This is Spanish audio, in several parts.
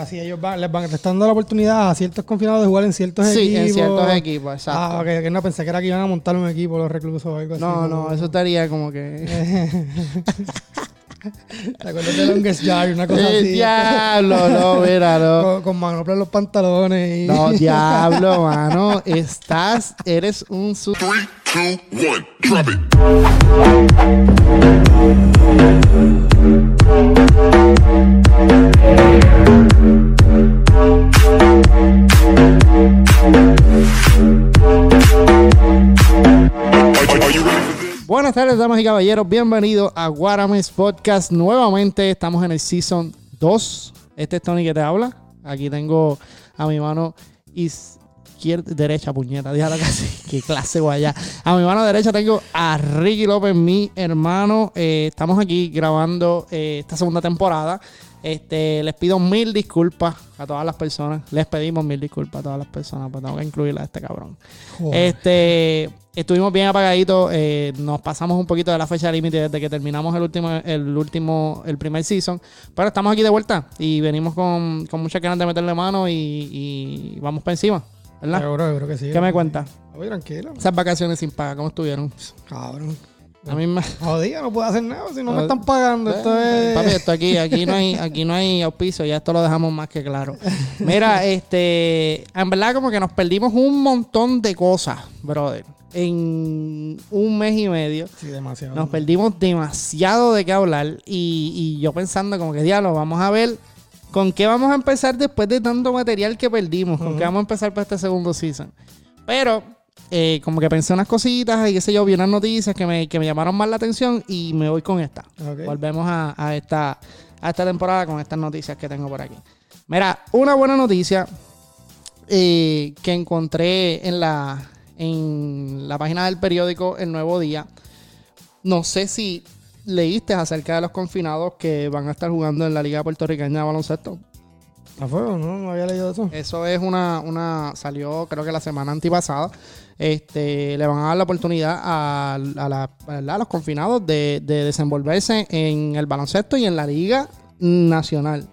ahora sí ellos van, les van les están dando la oportunidad a ciertos confinados de jugar en ciertos Sí, equipos. en ciertos equipos, exacto. Ah, ok, que no pensé que era que iban a montar un equipo los reclusos o algo así. no, no, eso estaría como que. ¿Te acuerdas de Longest Yard? Una cosa ¡Eh, así. diablo! No, mira, no. Con, con manopla en los pantalones y... No, diablo, mano. Estás, eres un su. Three, two, one, drop it. Buenas tardes, damas y caballeros. Bienvenidos a Guarames Podcast. Nuevamente estamos en el Season 2. Este es Tony que te habla. Aquí tengo a mi mano izquierda, derecha, puñeta. Déjala casi. Qué clase guaya. A mi mano derecha tengo a Ricky López, mi hermano. Eh, estamos aquí grabando eh, esta segunda temporada. Este, les pido mil disculpas a todas las personas. Les pedimos mil disculpas a todas las personas, pues tengo que incluirla a este cabrón. Joder. Este, estuvimos bien apagaditos. eh, nos pasamos un poquito de la fecha límite desde que terminamos el último, el último, el primer season. Pero estamos aquí de vuelta y venimos con, con muchas ganas de meterle mano y, y vamos para encima, ¿verdad? Seguro, seguro que sí. ¿Qué me cuentas? Oye, tranquilo. Esas vacaciones sin paga, ¿cómo estuvieron? Cabrón. A mí me... Jodida, no puedo hacer nada si no me están pagando. Esto es... Papi, esto aquí, aquí no hay, aquí no hay auspicio, ya esto lo dejamos más que claro. Mira, este, en verdad como que nos perdimos un montón de cosas, brother. En un mes y medio. Sí, demasiado. Nos perdimos demasiado de qué hablar y, y yo pensando como que diablo, vamos a ver con qué vamos a empezar después de tanto material que perdimos, con qué vamos a empezar para este segundo season. Pero eh, como que pensé unas cositas y qué sé yo, vi unas noticias que me, que me llamaron más la atención y me voy con esta. Volvemos a, a esta, a esta temporada con estas noticias que tengo por aquí. Mira, una buena noticia eh, que encontré en la, en la página del periódico El Nuevo Día. No sé si leíste acerca de los confinados que van a estar jugando en la Liga Puertorriqueña de Baloncesto. ¿A fuego? No, no había leído eso. Eso es una, una salió creo que la semana antipasada. Este, le van a dar la oportunidad a, a la- ¿verdad? a los confinados de, de desenvolverse en el baloncesto y en la Liga Nacional.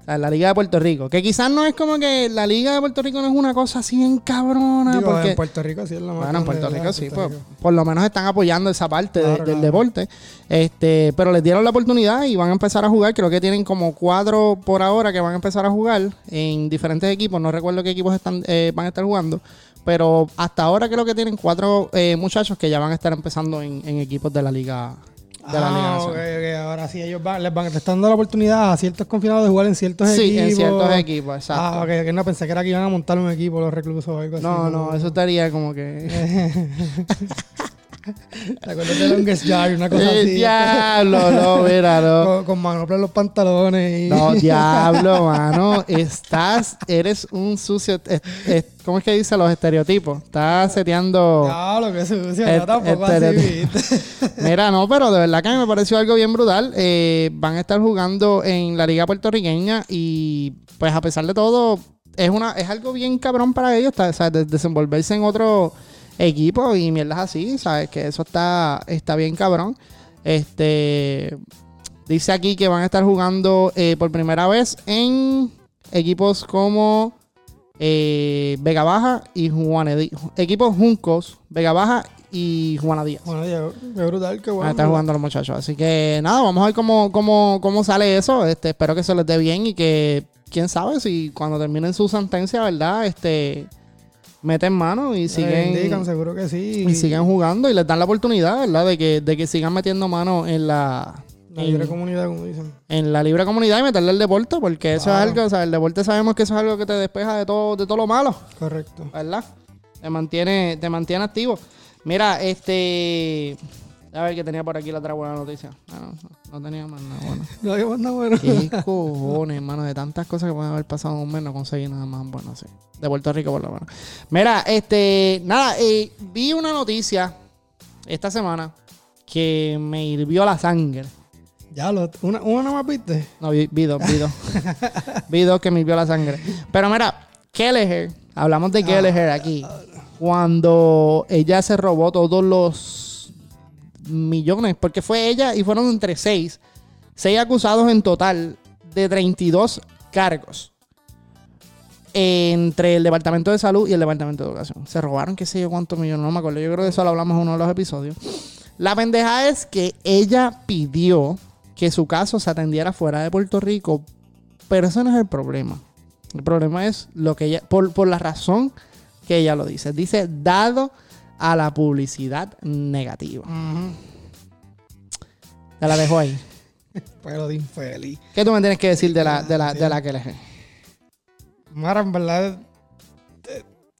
O sea, en la Liga de Puerto Rico. Que quizás no es como que la Liga de Puerto Rico no es una cosa así en cabrona. Digo, porque, en Puerto Rico sí es la más bueno, en Puerto Rico sí, Puerto pues, Rico. por lo menos están apoyando esa parte de- Claro, del deporte. Este, pero les dieron la oportunidad y van a empezar a jugar. Creo que tienen como cuatro por ahora que van a empezar a jugar en diferentes equipos. No recuerdo qué equipos están, eh, van a estar jugando. Pero hasta ahora creo que tienen cuatro eh, muchachos que ya van a estar empezando en, en equipos de la liga. De la liga Ah, ok, Nacional. ok. Ahora sí ellos van, les van dando la oportunidad a ciertos confinados de jugar en ciertos Sí, equipos. en ciertos equipos, exacto. Ah, ok, que no pensé que era que iban a montar un equipo los reclusos o algo así. No, no, eso estaría como que. ¿Te acuerdas de Longest Yard? Una cosa ¡Eh, así. diablo! No, mira, no. Con, con manopla en los pantalones y... No, diablo, mano. Estás, eres un sucio. es- es- ¿Cómo es que dice los estereotipos? Estás seteando. Diablo, que sucio. No, tampoco así. Mira, no, pero de verdad que me pareció algo bien brutal. Eh, van a estar jugando en la liga puertorriqueña y, pues, a pesar de todo, es una es algo bien cabrón para ellos, sea, de- desenvolverse en otro equipo y mierdas así, ¿sabes? Que eso está, está bien cabrón. Este. Dice aquí que van a estar jugando eh, por primera vez en equipos como eh, Vega Baja y Juana Díaz. Equipos Juncos, Vega Baja y Juana Díaz. Bueno, qué brutal, qué Van a bueno. estar jugando los muchachos. Así que nada, vamos a ver cómo, cómo, cómo sale eso. Este, espero que se les dé bien y que, quién sabe, si cuando terminen su sentencia, ¿verdad? Este, meten mano y siguen, Indican, seguro que sí. y siguen jugando y les dan la oportunidad, ¿verdad? De que, de que sigan metiendo mano en la, La libre comunidad, como dicen. en la libre comunidad y meterle el deporte, porque eso Claro. es algo, o sea, el deporte sabemos que eso es algo que te despeja de todo, de todo lo malo. Correcto. ¿verdad? Te mantiene, te mantiene activo. Mira, este. A ver que tenía por aquí la otra buena noticia. Ah, no, no, tenía más nada bueno. No, qué bueno, bueno. ¿Qué cojones, hermano? De tantas cosas que pueden haber pasado en un mes, no conseguí nada más bueno, sí. De Puerto Rico, por lo menos. Mira, este. Nada, eh, vi una noticia esta semana que me hirvió la sangre. Ya, lo, una, una más viste. No, vi, vi dos, vi dos. vi dos que me hirvió la sangre. Pero mira, Kelleher, hablamos de Kelleher aquí. Cuando ella se robó todos los millones, porque fue ella y fueron entre seis. Seis acusados en total de 32 cargos entre el Departamento de Salud y el Departamento de Educación. Se robaron qué sé yo cuántos millones, no me acuerdo. Yo creo que eso lo hablamos en uno de los episodios. La pendeja es que ella pidió que su caso se atendiera fuera de Puerto Rico, pero eso no es el problema. El problema es lo que ella, por, por la razón que ella lo dice. Dice, dado a la publicidad negativa. Ya la dejo ahí. Pero de infeliz. ¿Qué tú me tienes que decir de la, de la, de la que elegí? Mara, en verdad.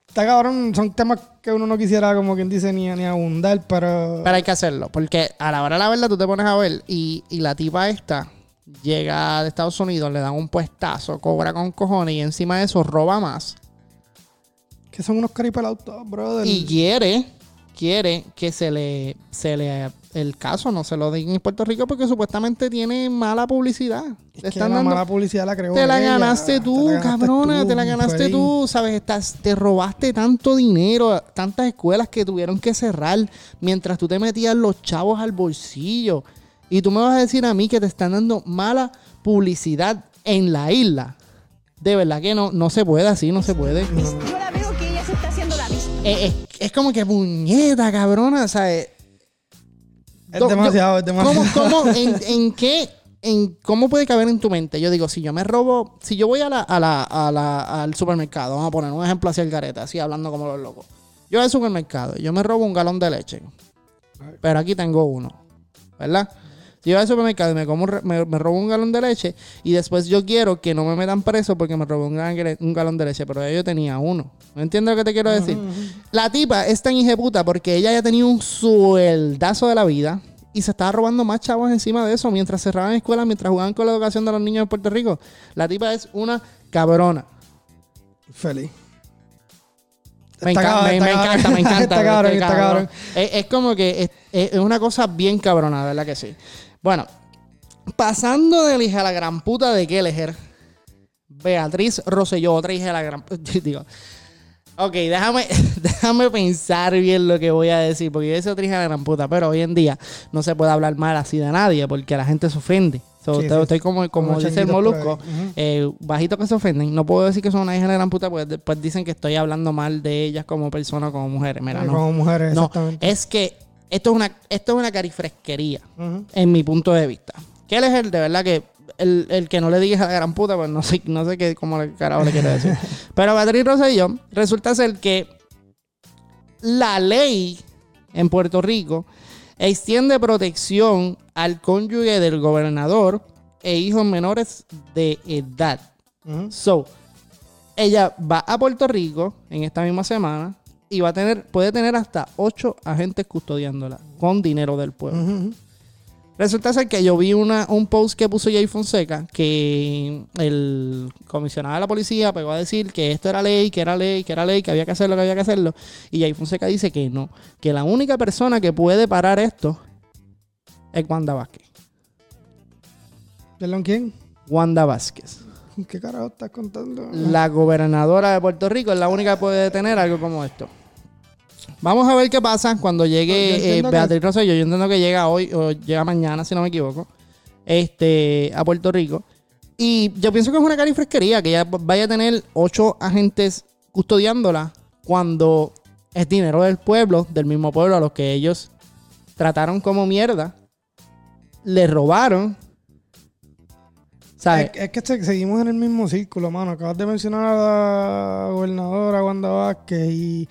Está cabrón, son temas que uno no quisiera, como quien dice, ni, ni abundar, pero. Pero hay que hacerlo, porque a la hora de la verdad tú te pones a ver y, y la tipa esta llega de Estados Unidos, le dan un puestazo, cobra con cojones y encima de eso roba más. Que son unos caripelados brother. Y quiere, quiere que se le, se le, el caso no se lo den en Puerto Rico porque supuestamente tiene mala publicidad. Es que están la dando- mala publicidad la creó te la ella, ganaste tú, te la ganaste cabrona, tú, te la ganaste tú, sabes, Estás, te robaste tanto dinero, tantas escuelas que tuvieron que cerrar mientras tú te metías los chavos al bolsillo. Y tú me vas a decir a mí que te están dando mala publicidad en la isla. De verdad que no, no se puede así, no se puede. Yo Es, es como que puñeta, cabrona, ¿sabes? Es Do- demasiado, yo- es demasiado. ¿Cómo, cómo, en, en qué, en cómo puede caber en tu mente? Yo digo, si yo me robo, si yo voy a la, a la, a la- al supermercado, vamos a poner un ejemplo hacia el gareta, así hablando como los locos. Yo voy al supermercado, yo me robo un galón de leche, pero aquí tengo uno, ¿verdad? Yo voy al supermercado y me, como me, me robo un galón de leche y después yo quiero que no me metan preso porque me robé un, galón de leche, pero yo tenía uno. ¿No entiendes lo que te quiero decir? La tipa es tan hijeputa porque ella ya tenía un sueldazo de la vida y se estaba robando más chavos encima de eso mientras cerraban escuelas, mientras jugaban con la educación de los niños de Puerto Rico. La tipa es una cabrona. Feliz. Me, enca- me- encanta, me encanta. Está cabrón, está cabrón. Es, es como que es- es una cosa bien cabrona, ¿verdad que sí? Bueno, pasando de la hija de la gran puta de Kelleher, Beatriz Rosselló, otra hija de la gran Digo, ok, déjame, déjame pensar bien lo que voy a decir, porque yo soy otra hija de la gran puta, pero hoy en día no se puede hablar mal así de nadie, porque la gente se ofende. So, Sí, estoy, sí. estoy como, como Como dice el molusco, eh, bajito que se ofenden. No puedo decir que son una hija de la gran puta, porque después dicen que estoy hablando mal de ellas como persona, como mujeres. Mira, no. Como mujeres, No, es que esto es una, esto es una carifresquería, en mi punto de vista. Que él es el, de verdad que, el, el que no le digas a la gran puta, pues no sé, no sé qué, cómo le carajo le quiere decir. Pero Beatriz Rosselló resulta ser que la ley en Puerto Rico extiende protección al cónyuge del gobernador e hijos menores de edad. So, ella va a Puerto Rico en esta misma semana y va a tener, puede tener hasta ocho agentes custodiándola con dinero del pueblo. Resulta ser que yo vi una, un post que puso Jay Fonseca que el comisionado de la policía pegó a decir que esto era ley, que era ley, que era ley, que había que hacerlo, que había que hacerlo. Y Jay Fonseca dice que no, que la única persona que puede parar esto es Wanda Vázquez. ¿Perdón quién? Wanda Vázquez. ¿Qué carajo estás contando? La gobernadora de Puerto Rico es la única que puede detener algo como esto. Vamos a ver qué pasa cuando llegue eh, que- Beatriz Rosselló. Yo entiendo que llega hoy o llega mañana, si no me equivoco, este, a Puerto Rico. Y yo pienso que es una carifresquería que ella vaya a tener ocho agentes custodiándola cuando es dinero del pueblo, del mismo pueblo a los que ellos trataron como mierda, le robaron. ¿Sabes? Es, es que se- seguimos en el mismo círculo, mano. Acabas de mencionar a la gobernadora Wanda Vázquez y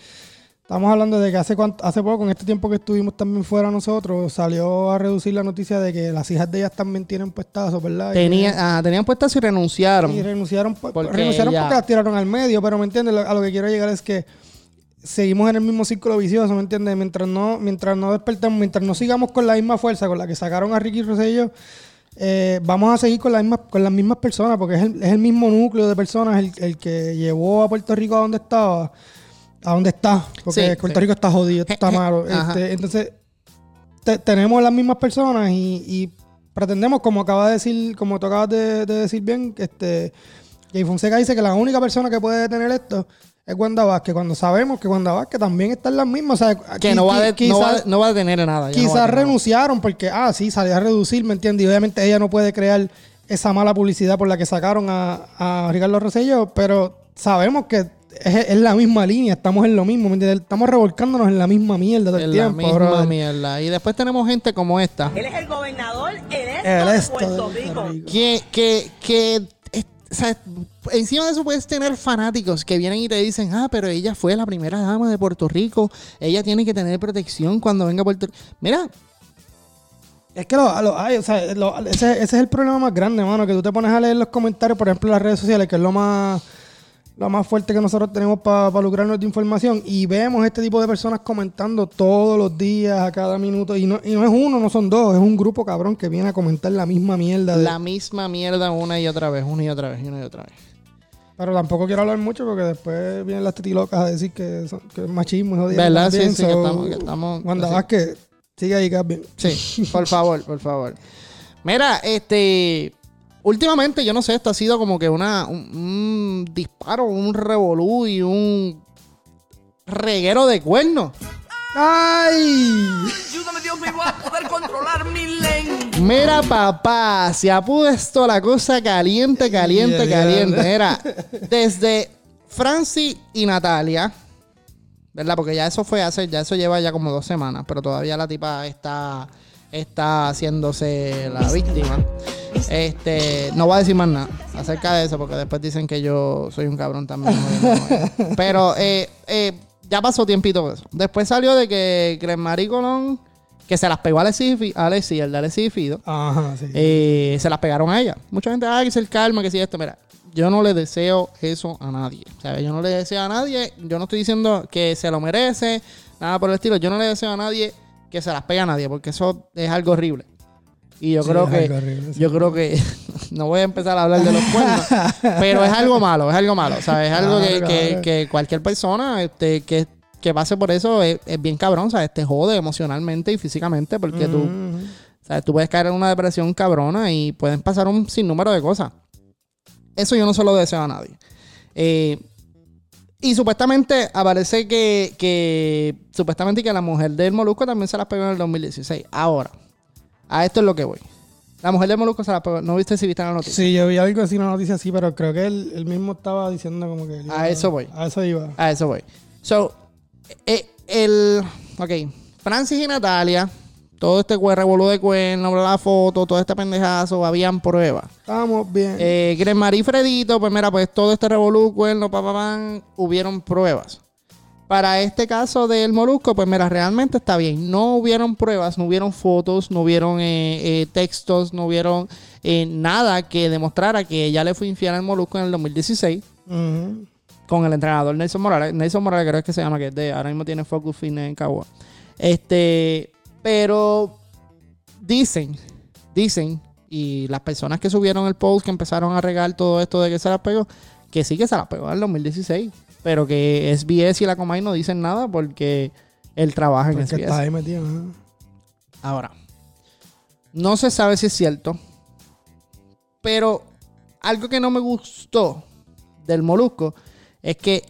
estamos hablando de que hace, hace poco, en este tiempo que estuvimos también fuera nosotros, salió a reducir la noticia de que las hijas de ellas también tienen puestazos, ¿verdad? Tenía, ah, tenían puestas y renunciaron. Y renunciaron, por- Porque renunciaron porque las tiraron al medio, pero ¿me entiendes? A lo que quiero llegar es que seguimos en el mismo círculo vicioso, ¿me entiendes? Mientras no, mientras no despertemos, mientras no sigamos con la misma fuerza con la que sacaron a Ricky Rosselló, eh, vamos a seguir con, la misma, con las mismas personas, porque es el, es el mismo núcleo de personas el, el que llevó a Puerto Rico a donde estaba, a donde está, porque Sí, Puerto sí. Rico está jodido, está malo. Este, entonces, te- tenemos las mismas personas y, y pretendemos, como acaba de decir, como tú acabas de, de decir bien, este Jay Fonseca dice que la única persona que puede detener esto es Wanda Vázquez, cuando sabemos que Wanda Vázquez también está en las mismas. O sea, que no va, de- no, va, quizás- no va a tener nada. no Quizás nada. renunciaron porque, ah, sí, salió a reducir, ¿me entiendes? Y obviamente ella no puede crear esa mala publicidad por la que sacaron a, a Ricardo Rosselló, pero sabemos que es, es la misma línea, estamos en lo mismo, ¿me entiendes? Estamos revolcándonos en la misma mierda todo el En la tiempo, misma brother. mierda. Y después tenemos gente como esta. Él es el gobernador, él es El de esto Puerto de Rico. Puerto Rico. que, que, que es- o sea, encima de eso puedes tener fanáticos que vienen y te dicen, ah, pero ella fue la primera dama de Puerto Rico, ella tiene que tener protección cuando venga a Puerto Rico. Mira, Es que lo, lo hay, o sea, lo- ese, ese es el problema más grande, mano, que tú te pones a leer los comentarios, por ejemplo, en las redes sociales, que es lo más lo más fuerte que nosotros tenemos para lucrarnos de información, y vemos este tipo de personas comentando todos los días, a cada minuto, y no, y no es uno, no son dos, es un grupo cabrón que viene a comentar la misma mierda. de- la misma mierda una y otra vez, una y otra vez, una y otra vez. Pero tampoco quiero hablar mucho porque después vienen las tetilocas a decir que, son- que es machismo y jodiendo ¿Verdad? Sí, sí, que so, estamos- que estamos- Wanda. Vázquez, sigue ahí, Gaby. Sí, por favor, por favor. Mira, este. Últimamente, yo no sé, esto ha sido como que una, un, un disparo, un revolú y un reguero de cuernos. ¡Ay! Ayúdame Dios mío a poder controlar mi lengua. Mira, papá, se ha puesto la cosa caliente, caliente, Yeah, caliente. yeah. Mira, desde Franci y Natalia, ¿verdad? Porque ya eso fue hace, ya eso lleva ya como dos semanas, pero todavía la tipa está, está haciéndose la víctima. Este, no voy a decir más nada acerca de eso, porque después dicen que yo soy un cabrón también. pero eh, eh, ya pasó tiempito eso. Después salió de que Marie Colón, que se las pegó a Alexi, a Alexi, el de Alexi Fido, Ajá, sí. eh, se las pegaron a ella. Mucha gente, ay, que se el calma, que si esto. Mira, yo no le deseo eso a nadie. Sea, yo no le deseo a nadie. Yo no estoy diciendo que se lo merece, nada por el estilo. Yo no le deseo a nadie que se las pegue a nadie, porque eso es algo horrible. Y yo Sí, creo que, algo horrible, sí. yo creo que, no voy a empezar a hablar de los cuernos, pero es algo malo, es algo malo. O sea, es algo que, Claro, que- claro. que cualquier persona este, que, que pase por eso es, es bien cabrón, ¿sabes? Te jode emocionalmente y físicamente porque tú. ¿Sabes? Tú puedes caer en una depresión cabrona y pueden pasar un sinnúmero de cosas. Eso yo no se lo deseo a nadie. Eh, y supuestamente aparece que, que supuestamente que la mujer del Molusco también se las pegó en el 2016. Ahora, a esto es lo que voy. La mujer del Molusco se las pegó. ¿No viste si viste la noticia? Sí, yo vi algo así, una noticia así, pero creo que él, él mismo estaba diciendo como que... A eso voy. A eso iba. A eso voy. So, eh, el. Ok. Francis y Natalia. Todo este revolú de cuerno, la foto, todo este pendejazo, habían pruebas. Estábamos bien. Eh, Gresmarí y Fredito, pues mira, pues todo este revolú, cuerno, pa, pa, pan, hubieron pruebas. Para este caso del Molusco, pues mira, realmente está bien. No hubieron pruebas, no hubieron fotos, no hubieron eh, eh, textos, no hubieron eh, nada que demostrara que ella le fue infiel al Molusco en el 2016 Ujú. con el entrenador Nelson Morales. Nelson Morales creo que se llama, que es de, ahora mismo tiene Focus Fitness en Cagua. Este, pero dicen, dicen, y las personas que subieron el post que empezaron a regar todo esto de que se las pegó, que sí que se las pegó en el 2016, pero que SBS y la Comay no dicen nada porque él trabaja en SBS. está ahí metido. ajá. Ahora, no se sabe si es cierto, pero algo que no me gustó del Molusco es que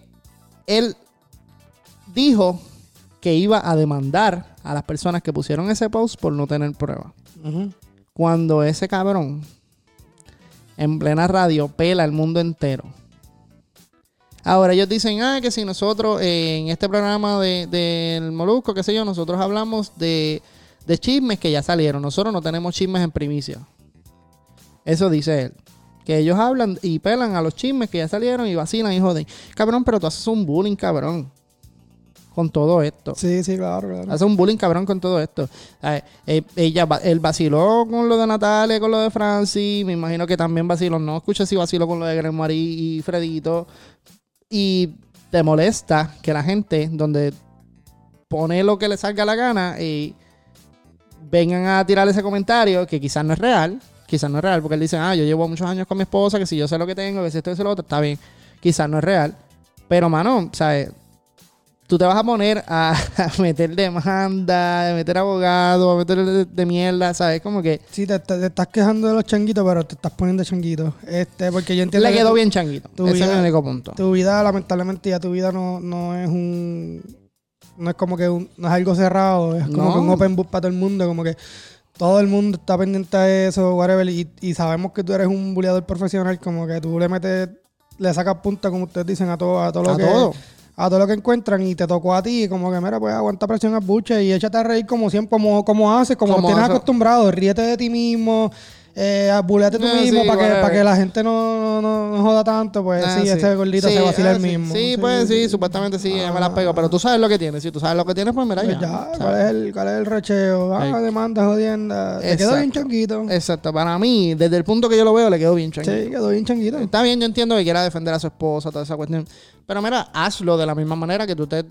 él dijo que iba a demandar a las personas que pusieron ese post por no tener pruebas. Ujú. Cuando ese cabrón en plena radio pela el mundo entero. Ahora ellos dicen, ah, que si nosotros eh, en este programa de- del Molusco, qué sé yo, nosotros hablamos de, de chismes que ya salieron. Nosotros no tenemos chismes en primicia. Eso dice él. Que ellos hablan y pelan a los chismes que ya salieron y vacilan y joden. Cabrón, pero tú haces un bullying, cabrón. Con todo esto. Sí, sí, claro, claro. Hace un bullying cabrón con todo esto. Eh, ella, él vaciló con lo de Natalia, con lo de Francis. Me imagino que también vaciló. No escuché si vaciló con lo de Greg y Fredito. Y te molesta que la gente, donde pone lo que le salga la gana y vengan a tirar ese comentario que quizás no es real. Quizás no es real, porque él dice, ah, yo llevo muchos años con mi esposa, que si yo sé lo que tengo, que si esto y eso lo otro, está bien. Quizás no es real. Pero, mano, ¿sabes? Tú te vas a poner a, a meter demanda, a meter abogado, a meter de, de mierda, ¿sabes? Como que Sí, te, te- te estás quejando de los changuitos, pero te estás poniendo changuito. Este, porque yo entiendo le que quedó bien changuito. tu Ese es el único punto. Tu vida, lamentablemente, ya tu vida no, no es un. No es como que un- no es algo cerrado, es como No. que un open book para todo el mundo. Como que todo el mundo está pendiente de eso, whatever, y, y sabemos que tú eres un buleador profesional, como que tú le metes, le sacas punta, como ustedes dicen, a todo, a todo lo A que todo. A todo lo que encuentran y te tocó a ti, como que mira, pues aguanta presión al buche y échate a reír como siempre, como, como haces, como, Como tienes acostumbrado, ríete de ti mismo, eh, buleate tú Eh, mismo sí, para que, para que la gente no, no, no joda tanto, pues Ah, sí, ese gordito se vacila ah, el sí. mismo. Sí, pues sí, supuestamente sí, me la pego. Pero tú sabes lo que tienes. Si tú sabes lo que tienes, pues mira Pues ya. ¿cuál es el, cuál es el recheo? Ah, demanda, jodienda. Te quedó bien changuito. Exacto. Para mí, desde el punto que yo lo veo, le quedó bien changuito. Sí, quedó bien changuito. Está bien, yo entiendo que quiera defender a su esposa, toda esa cuestión. Pero mira, hazlo de la misma manera que tú te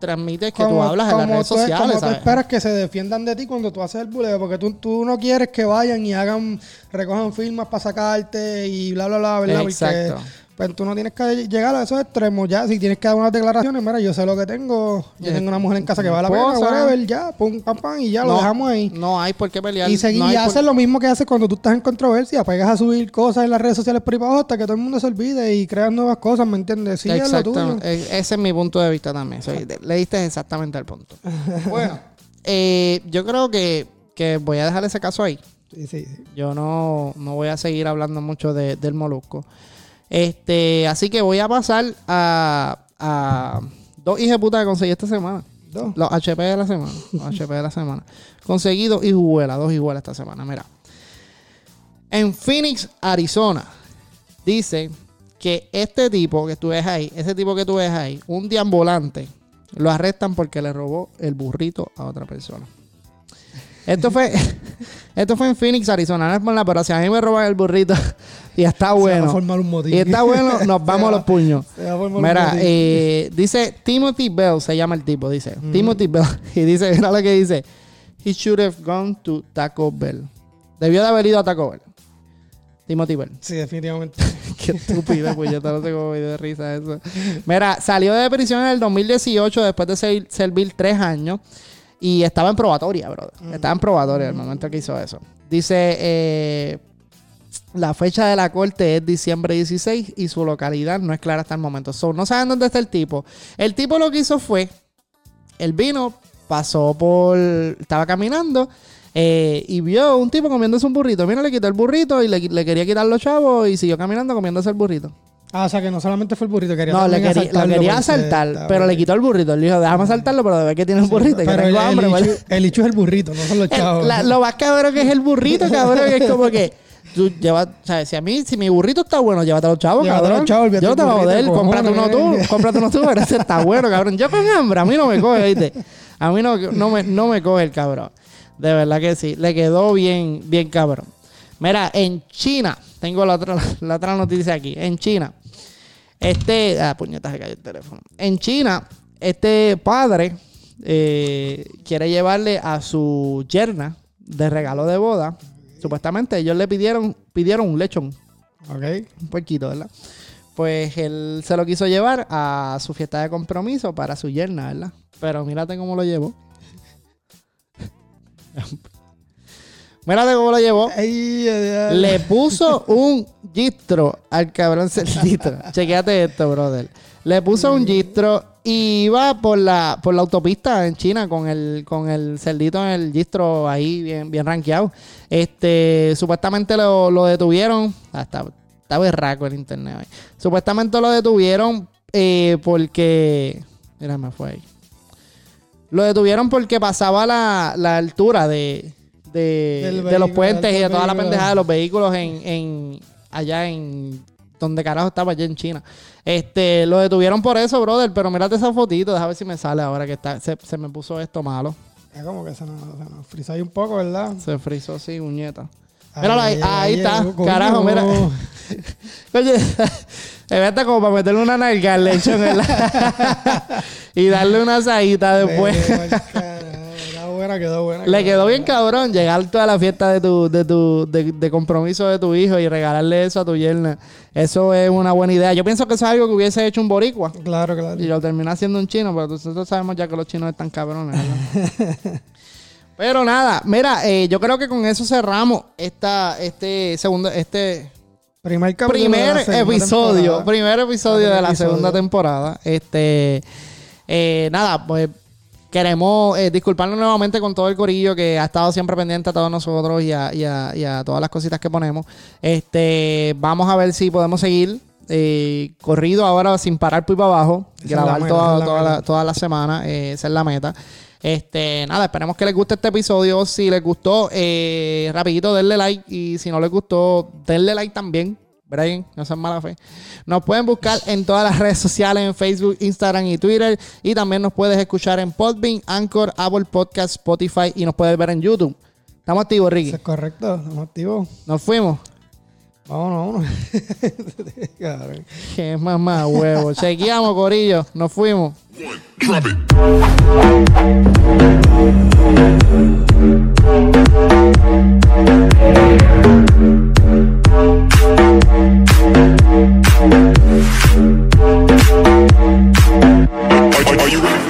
transmites, que tú hablas en las redes tú- sociales. como tú ¿sabes? esperas que se defiendan de ti cuando tú haces el buleo, porque tú, tú no quieres que vayan y hagan, recojan firmas para sacarte y bla, bla, bla, ¿verdad? Exacto. Porque pues, tú no tienes que llegar a esos extremos. Ya, si tienes que dar unas declaraciones, mira, yo sé lo que tengo. Yo tengo una mujer en casa que vale la pena, whatever, ya, pum, pam, pam, y ya lo dejamos ahí. No hay por qué pelear. Y seguir no y por- hacer lo mismo que haces cuando tú estás en controversia, pegas a subir cosas en las redes sociales por ahí para abajo hasta que todo el mundo se olvide y creas nuevas cosas, ¿me entiendes? Lo Exacto. tuyo. Eh, Ese es mi punto de vista también. Soy- le diste exactamente el punto. bueno, eh, yo creo que, que voy a dejar ese caso ahí. Sí, sí, sí. Yo no, no voy a seguir hablando mucho de- del molusco. Este, así que voy a pasar a, a dos hijas de puta que conseguí esta semana. Dos. Los HP de la semana. Los HP de la semana. Conseguí dos hijuelas, dos hijuelas esta semana. Mira. En Phoenix, Arizona, dice que este tipo que tú ves ahí, ese tipo que tú ves ahí, un deambulante, lo arrestan porque le robó el burrito a otra persona. Esto fue, esto fue en Phoenix, Arizona. No es por nada, pero si a mí me roban el burrito y está Se va a bueno, formar un motín. y está bueno, nos vamos a los puños. Se va a formar un Mira, eh, dice Timothy Bell, se llama el tipo, dice. Timothy Bell. Y dice, mira lo que dice. He should have gone to Taco Bell. Debió de haber ido a Taco Bell. Timothy Bell. Sí, definitivamente. Qué estúpido, pues yo no sé cómo me dio de risa eso. Mira, salió de prisión en el 2018 después de ser- servir tres años y estaba en probatoria, brother. Estaba en probatoria el momento que hizo eso. Dice, eh, la fecha de la corte es diciembre 16 y su localidad no es clara hasta el momento. So, no saben dónde está el tipo. El tipo lo que hizo fue, él vino, pasó por, estaba caminando eh, y vio un tipo comiéndose un burrito. Mira, le quitó el burrito y le, le quería quitar los chavos y siguió caminando comiéndose el burrito. Ah, o sea que no solamente fue el burrito, quería No, le quería, lo quería asaltar, estaba- pero le quitó el burrito. Él dijo, déjame asaltarlo, pero de ver que tiene un burrito y que Pero el, tengo el hambre. hecho, ¿vale? el hecho es el burrito, no son los El- chavos. la- lo más cabrón que es el burrito, cabrón, que es como que tú llevas, ¿sabes? Si a mí, si mi burrito está bueno, llévate a los chavos, Llévate a cabrón. los chavos, olvídate Yo del te voy a joder, cómprate uno tú, cómprate uno tú, pero ese está bueno, cabrón. Yo con hambre, a mí no me coge, ¿viste? A mí no, no, me, no me coge el cabrón. De verdad que sí, le quedó bien, bien cabrón. Mira, en China, tengo la otra, la otra noticia aquí. En China, este. Ah, puñetas, se cayó el teléfono. En China, este padre eh, quiere llevarle a su yerna de regalo de boda. Supuestamente ellos le pidieron, pidieron un lechón, Ok. un puerquito, ¿verdad? Pues él se lo quiso llevar a su fiesta de compromiso para su yerna, ¿verdad? Pero mírate cómo lo llevó. mírate cómo lo llevó. Ay, ay, ay. Le puso un gistro al cabrón cerdito. Chequéate esto, brother. Le puso un gistro y iba por la, por la autopista en China con el, con el cerdito en el gistro ahí bien, bien rankeado. Este, supuestamente lo, lo detuvieron. Ah, está, berraco el internet hoy. Supuestamente lo detuvieron eh, porque. Mira, me fue ahí. Lo detuvieron porque pasaba la, la altura de, de, los puentes y de toda la pendejada de los vehículos en, en allá en donde carajo estaba allá en China. Este, lo detuvieron por eso, brother, pero mírate esa fotito, déjame ver si me sale ahora que está, se, se me puso esto malo. Es como que se nos, se nos frisa ahí un poco, ¿verdad? Se frizó así, uñeta. Míralo ahí, ahí está, carajo, mira. Oye, está como para meterle una nalga al lechón en la- y darle una asadita después. Quedó buena, quedó buena. Le quedó bien cabrón llegar toda la fiesta de tu, de tu, de, de compromiso de tu hijo y regalarle eso a tu yerna. Eso es una buena idea. Yo pienso que eso es algo que hubiese hecho un boricua. Claro, claro. Y lo termina haciendo un chino, pero nosotros sabemos ya que los chinos están cabrones. ¿verdad? pero nada, mira, eh, yo creo que con eso cerramos esta, este segundo, este Primer episodio, temporada. primer episodio de la episodio. segunda temporada. Este, eh, nada, pues queremos eh, disculparnos nuevamente con todo el corillo que ha estado siempre pendiente a todos nosotros y a, y a- y a todas las cositas que ponemos. Este, vamos a ver si podemos seguir eh, corrido ahora sin parar por para abajo, Esa es la grabar meta, toda, la toda la, meta. toda la semana, eh, esa es la meta. Este, nada, esperemos que les guste este episodio. Si les gustó, eh, rapidito, denle like. Y si no les gustó, denle like también. Brian, no sean mala fe. Nos pueden buscar en todas las redes sociales, en Facebook, Instagram y Twitter. Y también nos puedes escuchar en Podbean, Anchor, Apple Podcast, Spotify y nos puedes ver en YouTube. Estamos activos, Ricky. Eso es correcto, estamos activos. Nos fuimos. Vámonos, vámonos. Más más huevo. Chequeamos, Corillo. Nos fuimos. Are, you ready?